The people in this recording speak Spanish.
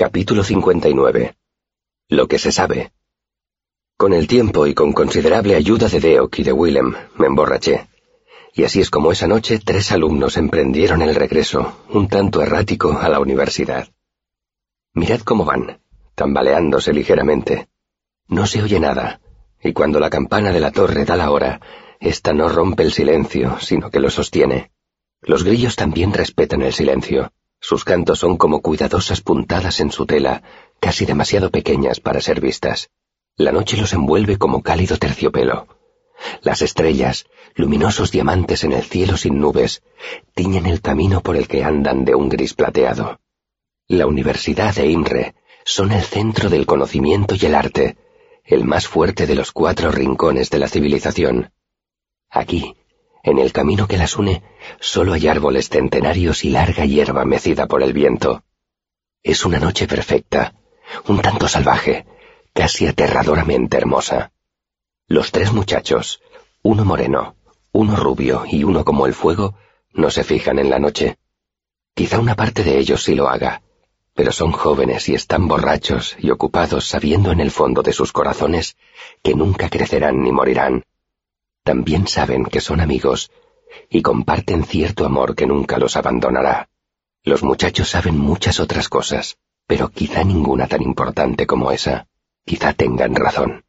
Capítulo 59. Lo que se sabe. Con el tiempo y con considerable ayuda de Deok y de Willem, me emborraché. Y así es como esa noche tres alumnos emprendieron el regreso, un tanto errático, a la universidad. Mirad cómo van, tambaleándose ligeramente. No se oye nada, y cuando la campana de la torre da la hora, ésta no rompe el silencio, sino que lo sostiene. Los grillos también respetan el silencio. Sus cantos son como cuidadosas puntadas en su tela, casi demasiado pequeñas para ser vistas. La noche los envuelve como cálido terciopelo. Las estrellas, luminosos diamantes en el cielo sin nubes, tiñen el camino por el que andan de un gris plateado. La Universidad de Imre son el centro del conocimiento y el arte, el más fuerte de los cuatro rincones de la civilización. Aquí, en el camino que las une, solo hay árboles centenarios y larga hierba mecida por el viento. Es una noche perfecta, un tanto salvaje, casi aterradoramente hermosa. Los tres muchachos, uno moreno, uno rubio y uno como el fuego, no se fijan en la noche. Quizá una parte de ellos sí lo haga, pero son jóvenes y están borrachos y ocupados sabiendo en el fondo de sus corazones que nunca crecerán ni morirán. También saben que son amigos y comparten cierto amor que nunca los abandonará. Los muchachos saben muchas otras cosas, pero quizá ninguna tan importante como esa. Quizá tengan razón.